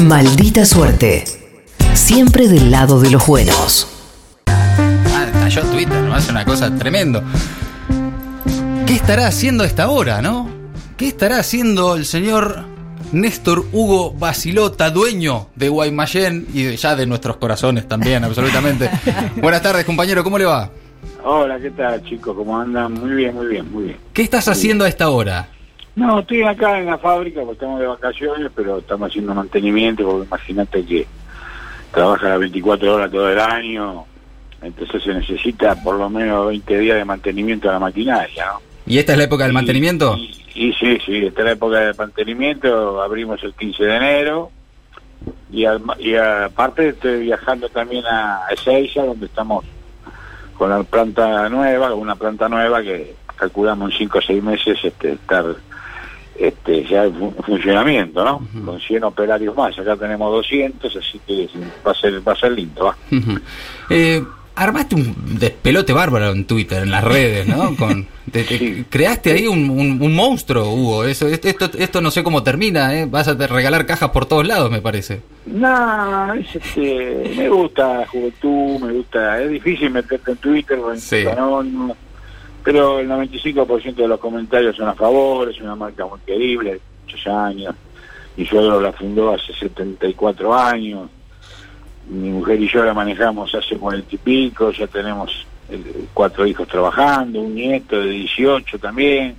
Maldita suerte. Siempre del lado de los buenos. Ah, cayó Twitter, ¿no? Es una cosa tremendo. ¿Qué estará haciendo a esta hora, no? ¿Qué estará haciendo el señor Néstor Hugo Basilota, dueño de Guaymallén y de- ya de nuestros corazones también, absolutamente? Buenas tardes, compañero, ¿cómo le va? Hola, ¿qué tal chicos? ¿Cómo andan? Muy bien, muy bien, muy bien. ¿Qué estás haciendo a esta hora? No, estoy acá en la fábrica porque estamos de vacaciones, pero estamos haciendo mantenimiento porque imagínate que trabaja las 24 horas todo el año, entonces se necesita por lo menos 20 días de mantenimiento de la maquinaria, ¿no? ¿Y esta es la época del Y- mantenimiento? Y, y sí, sí, esta es la época de mantenimiento, abrimos el 15 de enero y, al- y aparte estoy viajando también a Ezeiza, donde estamos con la planta nueva, una planta nueva que calculamos en 5 o 6 meses este, estar este, ya en fu- funcionamiento, ¿no? Con 100 operarios más, acá tenemos 200, así que va a ser, va a ser lindo, ¿va? Eh, armaste un despelote bárbaro en Twitter, en las redes, ¿no? Con, te- te- Sí. Creaste ahí un, un- un monstruo, Hugo. Eso, esto, esto, no sé cómo termina, ¿eh? Vas a regalar cajas por todos lados, me parece. No, es, este, me gusta la juventud, me gusta, es difícil meterte en Twitter, o en Sí. Anónimo, pero el 95% de los comentarios son a favor, es una marca muy querible, muchos años, mi suegro la fundó hace 74 años, mi mujer y yo la manejamos hace cuarenta y pico, ya tenemos eh, cuatro hijos trabajando, un nieto de 18 también,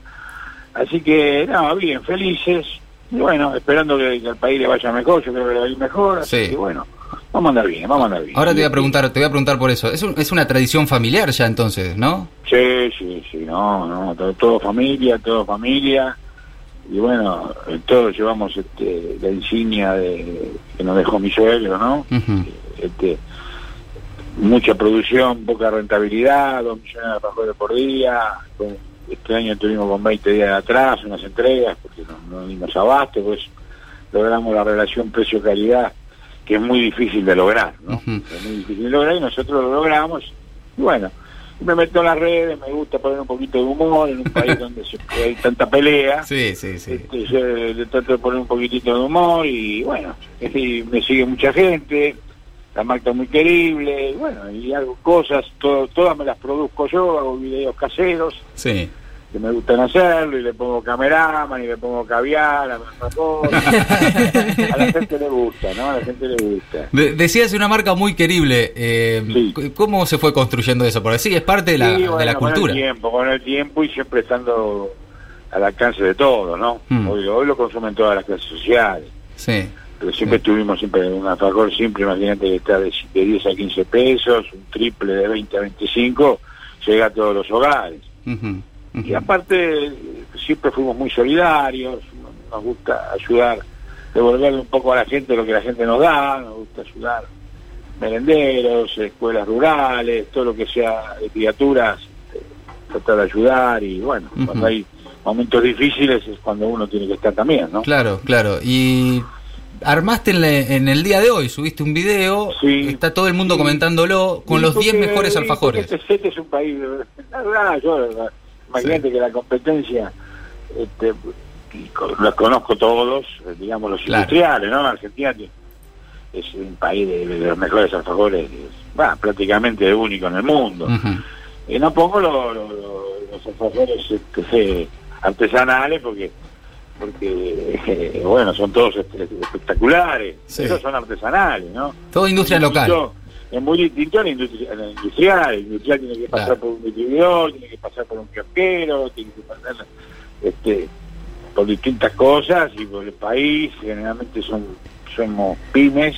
así que, no, bien, felices, y bueno, esperando que, que al país le vaya mejor, yo creo que le va a ir mejor, así Sí. que bueno, vamos a andar bien, vamos a andar bien. Ahora te voy a preguntar, te voy a preguntar por eso. Es, un- es una tradición familiar ya entonces, ¿no? Sí, sí, sí, no, no, todo, todo familia, todo familia. Y bueno, eh, todos llevamos este, la insignia de, que nos dejó mi suegro, ¿no? Este, mucha producción, poca rentabilidad, dos millones de alfajores por día. Este año tuvimos con 20 días de atrás unas entregas porque no, no dimos abasto, pues logramos la relación precio-calidad que es muy difícil de lograr, ¿no? Es muy difícil de lograr y nosotros lo logramos. Y bueno, me meto en las redes, me gusta poner un poquito de humor en un país donde se- hay tanta pelea. Sí, sí, sí. Este, yo le trato de poner un poquitito de humor y bueno, y me sigue mucha gente, la marca es muy querible, y bueno, y hago cosas, todo, todas me las produzco yo, hago videos caseros Sí. Que me gustan hacerlo y le pongo cameraman y le pongo caviar, a, a la gente le gusta, ¿no? A la gente le gusta. De- decías una marca muy querible. eh, Sí. ¿Cómo se fue construyendo eso? Porque sí, es parte de la, Sí, de la cultura. Con el tiempo, con el tiempo y siempre estando al alcance de todos, ¿no? Mm. Hoy, hoy lo consumen todas las clases sociales. Sí. pero siempre tuvimos siempre un alfajor simple, imagínate que está de, de 10 a 15 pesos, un triple de 20 a 25, llega a todos los hogares. Y aparte, siempre fuimos muy solidarios, nos gusta ayudar, devolverle un poco a la gente lo que la gente nos da, nos gusta ayudar merenderos, escuelas rurales, todo lo que sea de criaturas, eh, tratar de ayudar y bueno, cuando hay momentos difíciles es cuando uno tiene que estar también, ¿no? Claro, claro. Y armaste en, el día de hoy, subiste un video, Sí. está todo el mundo Sí. comentándolo con los 10 porque- mejores alfajores. Este, este es un país, la verdad, yo, la- imagínate que la competencia, este, los conozco todos, eh, digamos los Claro. industriales, ¿no? Argentina es un país de, de los mejores alfajores, es, va, prácticamente único en el mundo. Y no pongo lo- lo- lo- los alfajores este, artesanales porque porque eh, bueno son todos este, espectaculares Sí. esos son artesanales no Todo industria local. Es muy distinto a la industria, a la industrial. El industrial tiene que pasar Claro. por un distribuidor, tiene que pasar por un kiosquero, tiene que pasar este, por distintas cosas y por el país. Generalmente son somos pymes.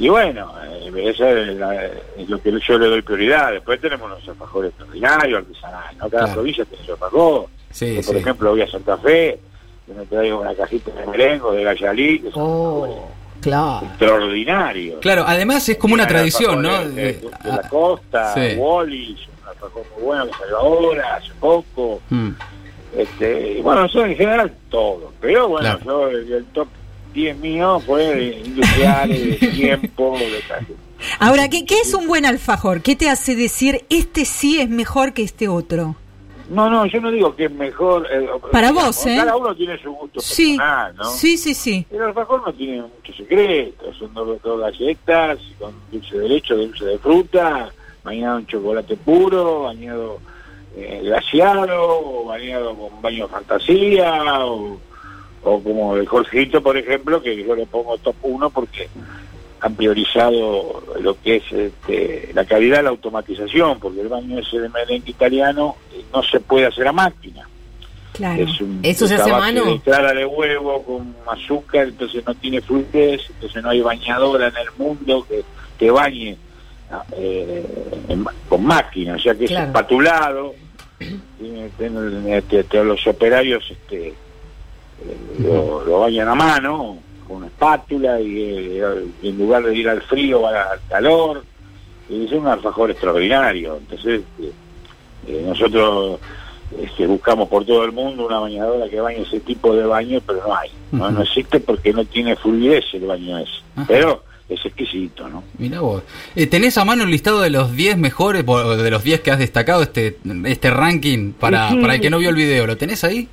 Y bueno, eh, eso es, la- es lo que yo le doy prioridad. Después tenemos los alfajores extraordinarios, artesanales. ¿no? Cada Claro. provincia tiene su alfajor. Sí, por sí. ejemplo, voy a Santa Fe, y me traigo una cajita de merengo, de gallalí, que son Oh, claro. extraordinarios. Claro, además es como una tradición, ¿no? De, de- de Eh, la costa, sí. Wallis, un alfajor muy bueno que salió ahora, hace poco. mm. Este, y bueno, eso en general todo. Pero bueno, Claro. yo el, el top 10 mío fue de industriales, de tiempo, de. Ahora, ¿qué, ¿qué es un buen alfajor? ¿Qué te hace decir este sí es mejor que este otro? No, no, yo no digo que es mejor. eh, Para digamos, vos, ¿eh? Cada uno tiene su gusto Sí, personal, ¿no? sí, sí, sí. El alfajor no tiene muchos secretos, son dos, dos galletas con dulce de leche, dulce de fruta, bañado en chocolate puro, bañado eh, glaciado, o bañado con baño de fantasía, o, o como el Jorgito, por ejemplo, que yo le pongo top 1 porque han priorizado lo que es este, la calidad de la automatización, porque el baño ese de merengue italiano eh, no se puede hacer a máquina. Claro. Es un ¿Eso se hace a mano? de clara de huevo con azúcar, entonces no tiene fluidez, entonces no hay bañadora en el mundo que, que bañe eh, en ma- con máquina, o sea que Claro. es espatulado. Tiene- tiene- este, los operarios este, eh, lo, lo bañan a mano con una espátula y, eh, y en lugar de ir al frío va al calor. Y es un alfajor extraordinario. Entonces, eh, eh, nosotros este, buscamos por todo el mundo una bañadora que bañe ese tipo de baño, pero no hay. No, existe porque no tiene fluidez el baño ese. Pero es exquisito, ¿no? Mira vos. Eh, ¿Tenés a mano el listado de los 10 mejores, de los 10 que has destacado este, este ranking para, Sí. para el que no vio el video? ¿Lo tenés ahí?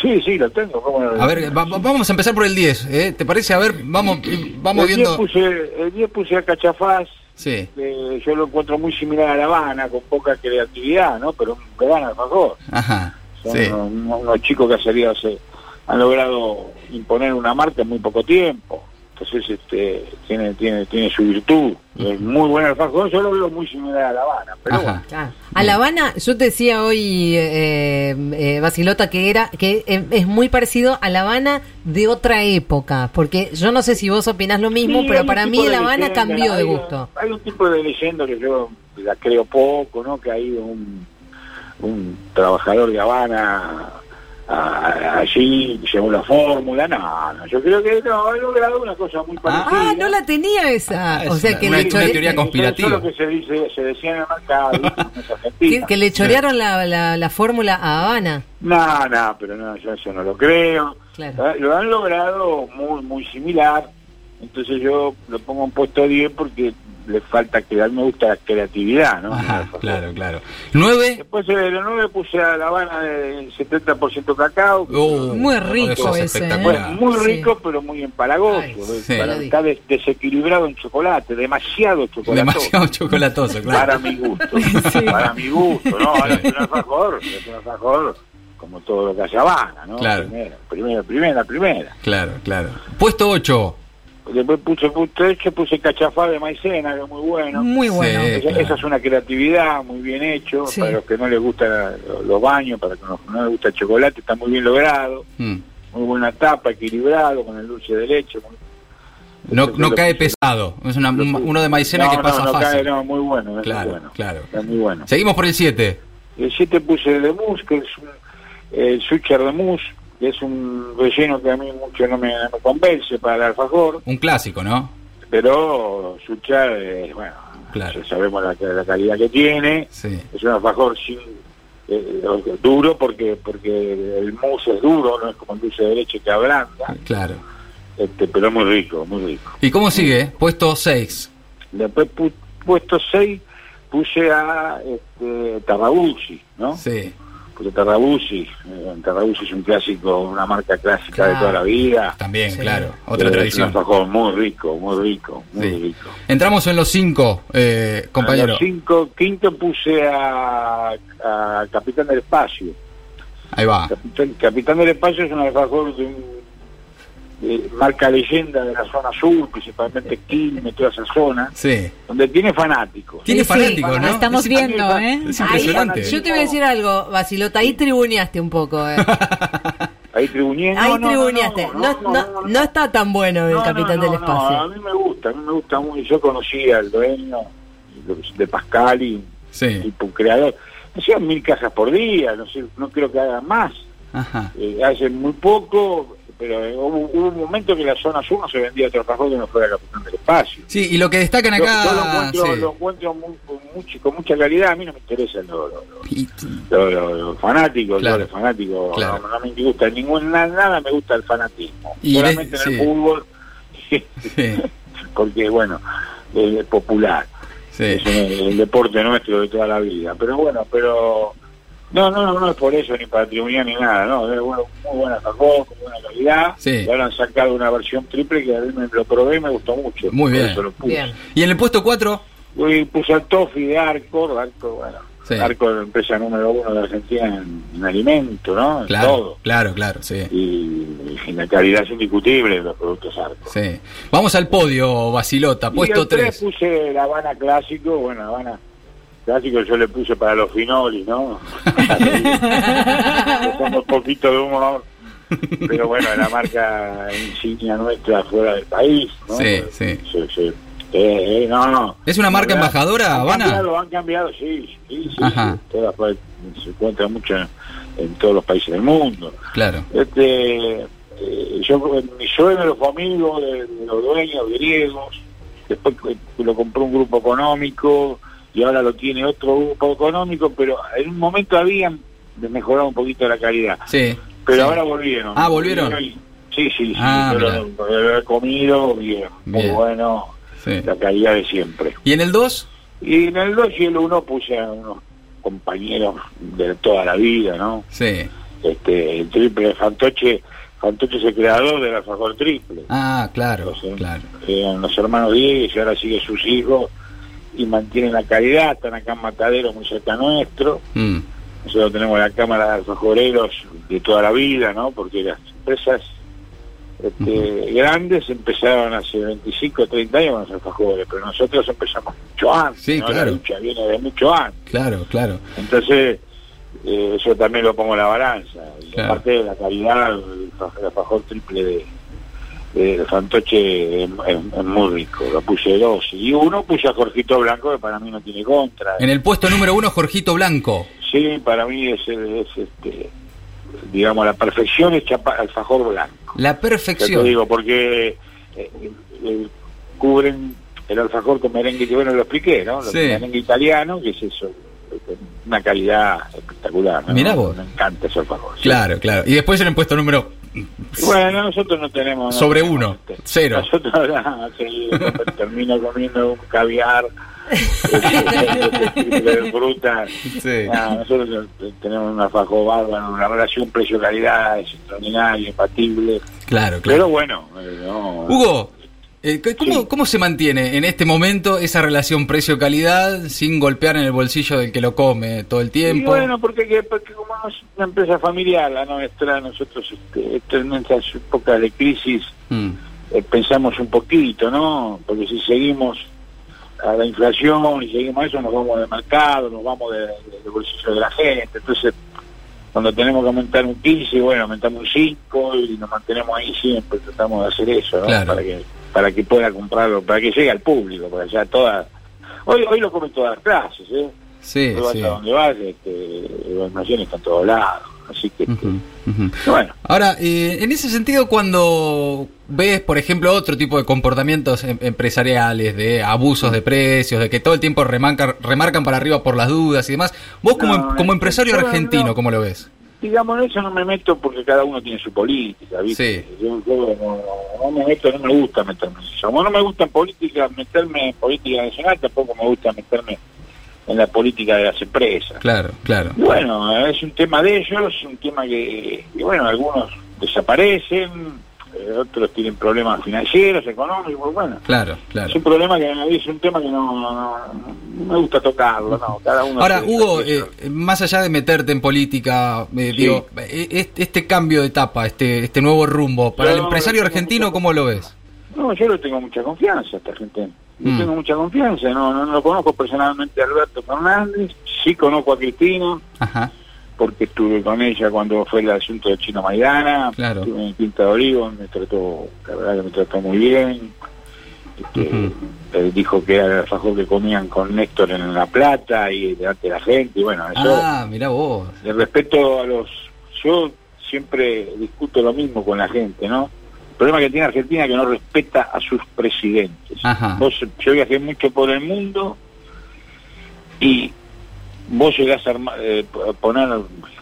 Sí, sí, lo tengo. ¿cómo no lo A ver, va- vamos a empezar por el 10. ¿eh? ¿Te parece? A ver, vamos, vamos el 10 viendo. puse, el 10 puse a Cachafaz, Sí, que yo lo encuentro muy similar a La Habana, con poca creatividad, ¿no? Pero un gran alfajor. ajá. Son Sí. unos- unos chicos que han salido hace- han logrado imponer una marca en muy poco tiempo. Entonces, este, tiene, tiene, tiene su virtud. Es muy buen alfajor, yo lo veo muy similar a La Habana. Pero Ajá. Claro. A La Habana, yo te decía hoy, eh, eh, Basilota, que era que eh, es muy parecido a La Habana de otra época, porque yo no sé si vos opinás lo mismo, Sí, pero para mí La Habana leyenda, cambió de gusto. Hay un tipo de leyenda que yo la creo poco, ¿no? Que hay un, un trabajador de Habana a- allí, según la fórmula, no, no, yo creo que no, ha logrado una cosa muy parecida. Ah, no la tenía esa. Ah, o sea, una- que una- le, una teoría conspirativa. Eso es lo que se dice, se decía en el mercado, que, Argentina. que le chorearon la, la, la fórmula a Habana. No, no, pero no, yo eso no lo creo. Claro. Ah, Lo han logrado muy muy similar, entonces yo lo pongo en puesto 10 porque le falta que a mí me gusta la creatividad, ¿no? Ajá, claro, claro. 9. Después de los 9 puse a La Habana del 70% cacao. Muy rico ese, ¿eh? Bueno, muy Sí. rico, pero muy empalagoso. Ay, ¿ves? sí. Para- está des- desequilibrado en chocolate, demasiado chocolate. Demasiado chocolatoso, claro. Para mi gusto, para mi gusto, ¿no? Ahora es un alfajor, es un alfajor como todo lo que hace Habana, ¿no? Claro. Primera, primera, primera, primera. Claro, claro. Puesto 8. Después puse, puse, hecho, puse cachafá de maicena, que es muy bueno. Muy bueno. Sí. Esa, claro. esa es una creatividad muy bien hecho, Sí. para los que no les gustan los baños, para los que no les gusta el chocolate, está muy bien logrado, Mm. muy buena tapa, equilibrado, con el dulce de leche. muy- No, no cae puse- pesado. Es una- uno de maicena No, que pasa no fácil. cae, no, muy bueno, Claro, muy bueno. claro. Está muy bueno. Seguimos por el 7. El 7 puse el de mousse, que es un, el sucher de mousse, que es un relleno que a mí mucho no me, convence para el alfajor, Un clásico, ¿no? pero sucher, eh, bueno, Claro. sabemos la, la calidad que tiene, Sí. es un alfajor sin eh, duro porque porque el mousse es duro, no es como el dulce de leche que ablanda, Claro. este, pero muy rico, muy rico. ¿Y cómo sigue? Puesto 6. Después pu- puesto 6 puse a este, Tarrabusi, ¿no? Sí. Porque Tarrabusi, eh, Tarrabusi es un clásico, una marca clásica de toda la vida. También, Sí. claro. Otra Eh, tradición. Es un alfajor muy rico, muy rico, muy Sí. rico. Entramos en los 5, eh, compañero. los cinco, quinto puse a, a Capitán del Espacio. Ahí va. Capitán, Capitán del Espacio es un alfajor de, un- de marca leyenda de la zona sur, principalmente Quilmes, toda esa zona, Sí. donde tiene fanáticos. Tiene Sí, sí, fanáticos, ¿no? estamos Es- viendo, ¿eh? Es Ahí- impresionante. yo te voy a decir algo, Basilota, ahí tribuneaste un poco, ¿eh? Ahí no, tribuneaste. No, no, no está tan bueno el No, Capitán no, del Espacio. No, a mí me gusta, a mí me gusta muy. Yo conocí al dueño de Pascal y Sí. tipo creador. Hacían mil cajas por día, no sé, no creo que hagan más. Ajá. Eh, hace muy poco, pero hubo, hubo un momento que la zona sur no se vendía otro alfajor que no fuera Capitán del Espacio. Sí, y lo que destacan Yo- acá. yo, lo encuentro, sí. lo encuentro muy- con, mucho- con mucha calidad, a mí no me interesan los los- los fanáticos, Claro. los fanáticos, Claro. no, no me gusta ningún nada, nada me gusta el fanatismo. Y Solamente en el fútbol, sí, porque bueno, es popular. sí. es el, el deporte nuestro de toda la vida. Pero bueno, pero No, no, no, no es por eso, ni patrimonial ni nada, no, es bueno, muy buena alfajor, con buena calidad. Sí. Y ahora han sacado una versión triple que a mí me lo probé y me gustó mucho. Muy bien. eso lo puse. Bien. Y en el puesto 4, Y puse al Toffee de Arco, Arco, bueno, Sí. Arco la empresa número uno de Argentina en, en alimento, ¿no? En claro, todo. claro, claro, sí. Y, y la calidad es indiscutible de los productos Arco. Sí. Vamos al podio, Basilota, puesto el tres 3. puse la Habana Clásico, bueno, Habana Clásico yo le puse para los finolis, ¿no? Como un poquito de humor, pero bueno, la marca insignia nuestra fuera del país, ¿no? Sí, sí. Sí, sí. Eh, eh, no, no. ¿Es una marca verdad, embajadora, han Habana? Cambiado, han cambiado, sí, sí, sí. Ajá. Todas se encuentra mucho en, en todos los países del mundo. Claro. Este, eh, yo, mi suegro fue amigo de, de los dueños griegos, después lo compró un grupo económico y ahora lo tiene otro grupo económico, pero en un momento habían mejorado un poquito la calidad, Sí. pero sí. ahora volvieron. Ah, ¿volvieron? Sí, sí, sí, Ah, pero lo- comido bien, muy bueno, Sí. la calidad de siempre. ¿Y en el 2? Y en el 2 y el 1 puse a unos compañeros de toda la vida, ¿no? Sí. este el triple de Fantoche Fantoche es el creador del alfajor triple Ah, claro, claro. eran los hermanos Diego y ahora sigue sus hijos y mantienen la calidad están acá en Matadero muy cerca nuestro Mm. nosotros tenemos la cámara de alfajoreros de toda la vida no porque las empresas este, grandes empezaron hace 25 o 30 años con los alfajores pero nosotros empezamos mucho antes Sí, ¿no? claro. la lucha viene de mucho antes Claro, claro. entonces, eh, eso también lo pongo en la balanza. Y Claro. aparte de la calidad, el alfajor triple de, de Fantoche es, es- es muy rico. Lo puse dos. Y uno puse a Jorgito Blanco, que para mí no tiene contra. En el puesto número 1, Jorgito Blanco. Sí, para mí es, es, este, digamos, la perfección es alfajor blanco. La Ya te perfección. digo, porque eh, eh, cubren el alfajor con merengue, que bueno, lo expliqué, ¿no? Merengue italiano, que es eso, una calidad espectacular. ¿no? Mirá vos. Me encanta ese alfajor. sí. Claro, claro. Y después en el puesto número Bueno, nosotros no tenemos... no Sobre tenemos, uno, este, cero. Nosotros ah, sí, termino comiendo un caviar este, de fruta. Sí. Nosotros tenemos un alfajor bárbaro, una relación precio-calidad es extraordinaria, impatible. Claro, claro. Pero bueno, eh, no, Hugo, eh, ¿cómo, Sí. ¿cómo se mantiene en este momento esa relación precio-calidad sin golpear en el bolsillo del que lo come todo el Y tiempo? bueno, porque, que- porque como es una empresa familiar, la nuestra, nosotros este, en estas épocas de crisis Mm, eh, pensamos un poquito, ¿no? Porque si seguimos a la inflación y seguimos a eso, nos vamos del mercado, nos vamos de- de- del bolsillo de la gente. Entonces, cuando tenemos que aumentar un 15, bueno, aumentamos un 5 y nos mantenemos ahí siempre, tratamos de hacer eso, ¿no? Claro. Para que para que pueda comprarlo, para que llegue al público, porque ya todas... Hoy, hoy lo comen todas las clases, ¿eh? Sí, sí. donde vas, este, está en todos lados. Así que, este, bueno, Ahora, eh, en ese sentido, cuando ves, por ejemplo, otro tipo de comportamientos em- empresariales, de abusos de precios, de que todo el tiempo remarcan, remarcan para arriba por las dudas y demás, vos como, No, como empresario no, no. argentino, ¿cómo lo ves? digamos, en eso no me meto porque cada uno tiene su política, ¿viste? Sí. Yo, yo no, no me meto, no me gusta meterme en eso. Como no me gusta en política, meterme en política nacional, tampoco me gusta meterme en la política de las empresas. Claro, claro. Y bueno, es un tema de ellos, un tema que, que, bueno, algunos desaparecen, eh, otros tienen problemas financieros, económicos, bueno. Claro, claro. Es un problema que es un tema que no, no- no me gusta tocarlo, no, cada uno Ahora, Hugo, eh, eso. más allá de meterte en política, eh, Sí. digo, eh, este, este cambio de etapa, este, este nuevo rumbo, para el empresario argentino, ¿cómo lo ves? No, yo le tengo mucha confianza a esta gente. Le Mm. tengo mucha confianza. No, no, no lo conozco personalmente a Alberto Fernández. Sí conozco a Cristina, Ajá, porque estuve con ella cuando fue el asunto de Chino Maidana. Claro. Estuve en Quinta de Olivo, me trató, la verdad que me trató muy bien. Este, eh, dijo que era el alfajor que comían con Néstor en La Plata y delante de la gente. Y bueno, eso. Ah, mira vos. de respeto a los yo siempre discuto lo mismo con la gente no problema que tiene Argentina es que no respeta a sus presidentes Ajá. vos yo viajé mucho por el mundo y vos llegás a eh, a poner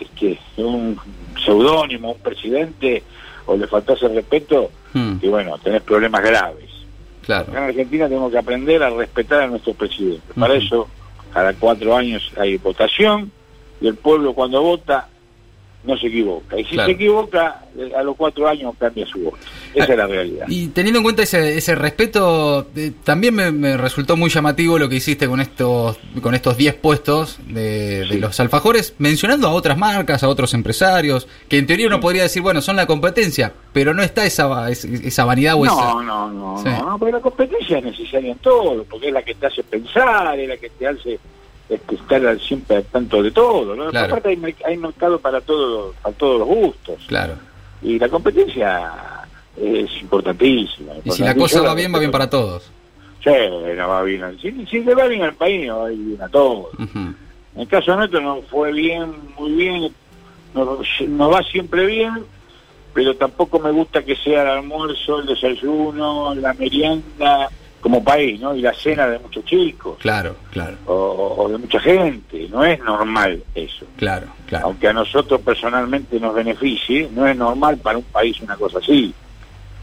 este, un seudónimo a un presidente o le faltás el respeto Mm, y bueno tenés problemas graves claro. Acá en Argentina tenemos que aprender a respetar a nuestros presidentes. Para eso, cada cuatro años hay votación y el pueblo cuando vota no se equivoca. Y si Claro. se equivoca, eh, a los cuatro años cambia su voto. Esa es la realidad. Y teniendo en cuenta ese, ese respeto, eh, también me, me resultó muy llamativo lo que hiciste con estos con estos 10 puestos de, de los alfajores, mencionando a otras marcas, a otros empresarios, que en teoría uno podría decir, bueno, son la competencia, pero no está esa, esa vanidad o esa... No, no, no, Sí. no, no, pero la competencia es necesaria en todo, porque es la que te hace pensar, es la que te hace este, estar al- siempre al tanto de todo, ¿no? Claro. Aparte hay, mer- hay mercado para todos, para todos los gustos, Claro. y la competencia es importantísima. Y si la cosa va bien, va bien para todos. Sí, no va bien. Si, si le va bien al país, no va bien a todos. En el caso nuestro no fue bien, muy bien, no, no va siempre bien, pero tampoco me gusta que sea el almuerzo, el desayuno, la merienda, como país, ¿no? Y la cena de muchos chicos, Claro, claro, o, o de mucha gente, no es normal eso. claro, claro. Aunque a nosotros personalmente nos beneficie, no es normal para un país una cosa así.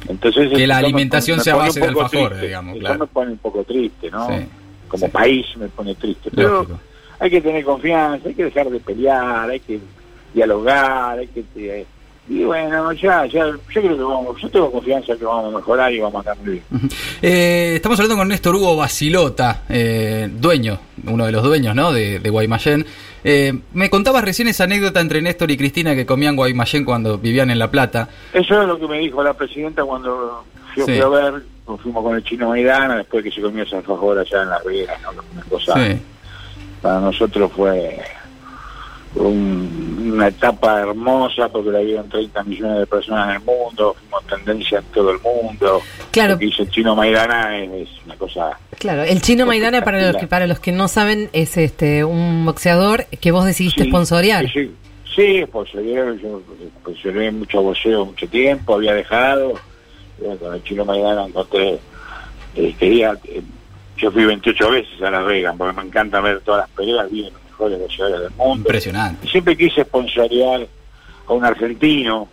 Entonces Que la alimentación me sea base de triste. digamos, Eso claro. me pone un poco triste, ¿no? Sí, Como sí. país me pone triste. Pero Lógico. hay que tener confianza, hay que dejar de pelear, hay que dialogar, hay que... eh, y bueno, ya, ya, yo creo que vamos, yo tengo confianza que vamos a mejorar y vamos a. Ujú. Eh, estamos hablando con Néstor Hugo Basilota, eh, dueño, uno de los dueños ¿no? de, de Guaymallén. Eh, me contabas recién esa anécdota entre Néstor y Cristina que comían Guaymallén cuando vivían en La Plata. Eso es lo que me dijo la presidenta cuando Sí. fui a ver, nos fuimos con el chino Maidana, después que se comió esa alfajor allá en Las Vegas, ¿no? Una cosa, Sí, para nosotros fue un- una etapa hermosa porque la vieron 30 millones de personas en el mundo, fuimos tendencia en todo el mundo. Claro. Lo que hizo el chino Maidana es, es una cosa Claro, el chino Maidana para los que para los que no saben es este un boxeador que vos decidiste Sí, sponsorear. Sí, sí, sponsoreé, yo sponsoreé mucho boxeo mucho tiempo, había dejado, bueno, con el chino Maidana encontré, eh, quería, eh, yo fui 28 veces a Las Vegas, porque me encanta ver todas las peleas, vi los mejores boxeadores del mundo. impresionante. Y siempre quise sponsorear a un argentino,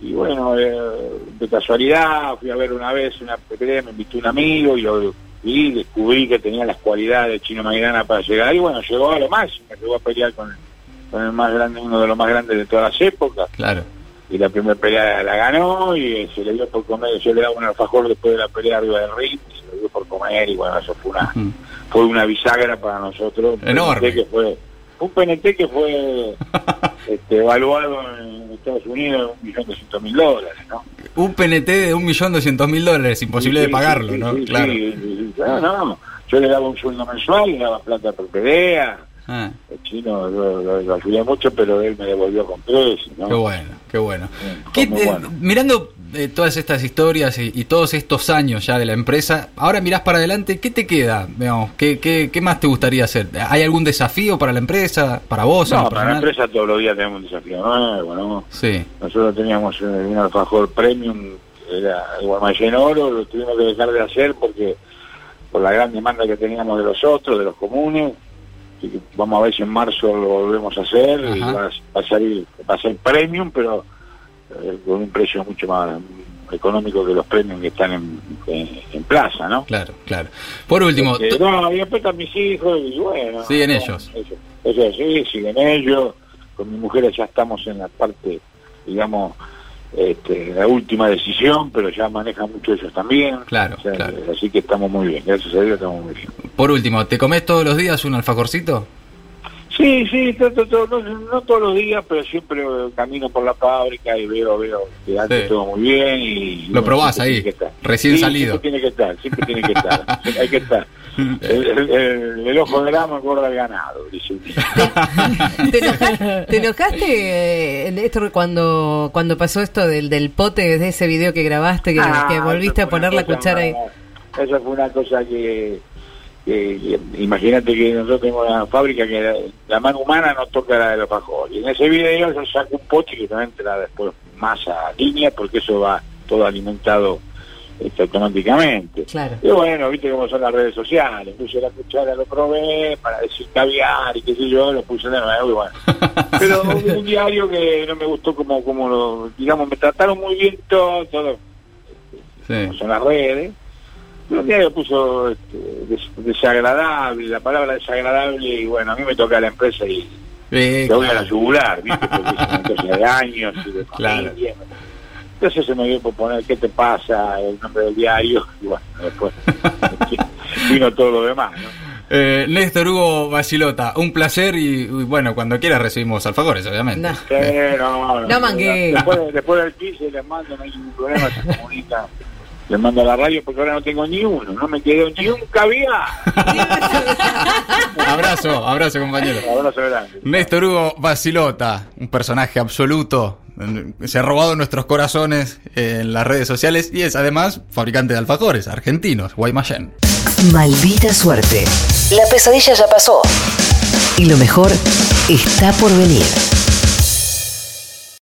y bueno, eh, de casualidad fui a ver una vez una pelea, me invitó un amigo y lo vi, descubrí que tenía las cualidades de Chino Maidana para llegar, y bueno, llegó a lo máximo, llegó a pelear con, con el más grande, uno de los más grandes de todas las épocas, Claro. Y la primera pelea la ganó, y eh, se le dio por comer, yo le daba un alfajor después de la pelea arriba del ring, y se le dio por comer, y bueno, eso fue una, fue una bisagra para nosotros. un Enorme. PNT que fue, un PNT que fue este, evaluado en Estados Unidos en un millón doscientos mil dólares, ¿no? Un PNT de 1.200.000 dólares, imposible Sí, de pagarlo, sí, ¿no? sí, claro. No, no, yo le daba un sueldo mensual, le daba plata por pelea, Ah, el chino lo, lo- lo ayudé mucho, pero él me devolvió con tres, ¿no? qué bueno, qué bueno. ¿Qué- eh, bueno. mirando eh, todas estas historias y, y todos estos años ya de la empresa, ahora mirás para adelante, ¿qué te queda? Digamos, ¿qué, qué, qué más te gustaría hacer? ¿Hay algún desafío para la empresa, para vos? No, para la empresa todos los días tenemos un desafío nuevo, ¿no? Sí, Nosotros teníamos un alfajor premium, era el Guaymallén Oro, lo tuvimos que dejar de hacer porque por la gran demanda que teníamos de los otros, de los comunes, que vamos a ver si en marzo lo volvemos a hacer y va, a- va a salir, va a ser premium, pero eh, con un precio mucho más económico que los premium que están en, en- en plaza, ¿no? claro, claro. Por último, Este, no, y después están mis hijos y bueno. Siguen no, ellos. Ellos, ellos sí, siguen ellos. Con mi mujer ya estamos en la parte, digamos, este, la última decisión, pero ya manejan mucho ellos también. Claro, O sea, claro. Así que estamos muy bien, gracias a Dios estamos muy bien. por último, ¿te comes todos los días un alfajorcito? Sí, sí, trato todo, no, no todos los días, pero siempre camino por la fábrica y veo, veo que anda Sí. todo muy bien y... Lo probás ahí, recién Sí, salido. Siempre tiene que estar, siempre tiene que estar, hay que estar. El, el- el- el ojo del amo engorda el ganado, dice. ¿Te enojaste, te enojaste, eh, Néstor, cuando, cuando pasó esto del, del pote de ese video que grabaste, que, Ah, que volviste a poner la cuchara ahí? Eso fue una cosa que, que- imagínate que nosotros tenemos una fábrica que la, la mano humana no toca la de los fajores. Y en ese video yo saco un pote que no entra después masa línea porque eso va todo alimentado este, automáticamente. Claro. Y bueno, viste cómo son las redes sociales. Puse la cuchara, lo probé para decir caviar y qué sé yo, lo puse de nuevo y bueno. Pero hubo un diario que no me gustó como, como lo, digamos, me trataron muy bien todo, todo Sí. como son las redes. Pero un diario puso este, des- desagradable, la palabra desagradable y bueno, a mí me toca la empresa y Eh, Te voy a la yugular, ¿viste? Porque es de años y de Claro. familia. Entonces se me dio por poner qué te pasa, el nombre del diario, y bueno, después vino todo lo demás, ¿no? Eh, Néstor Hugo Basilota, un placer y, y bueno, cuando quiera recibimos alfajores, obviamente. No. Sí, no, no, No mangué. Después, después del 15 les mando, no hay ningún problema, se comunica. Les mando a la radio porque ahora no tengo ni uno, no me quedó ni un caviar. abrazo, abrazo compañero. Abrazo grande. Néstor Hugo Basilota, un personaje absoluto, se ha robado nuestros corazones en las redes sociales y es además fabricante de alfajores argentinos, Guaymallén. Maldita suerte. La pesadilla ya pasó. Y lo mejor está por venir.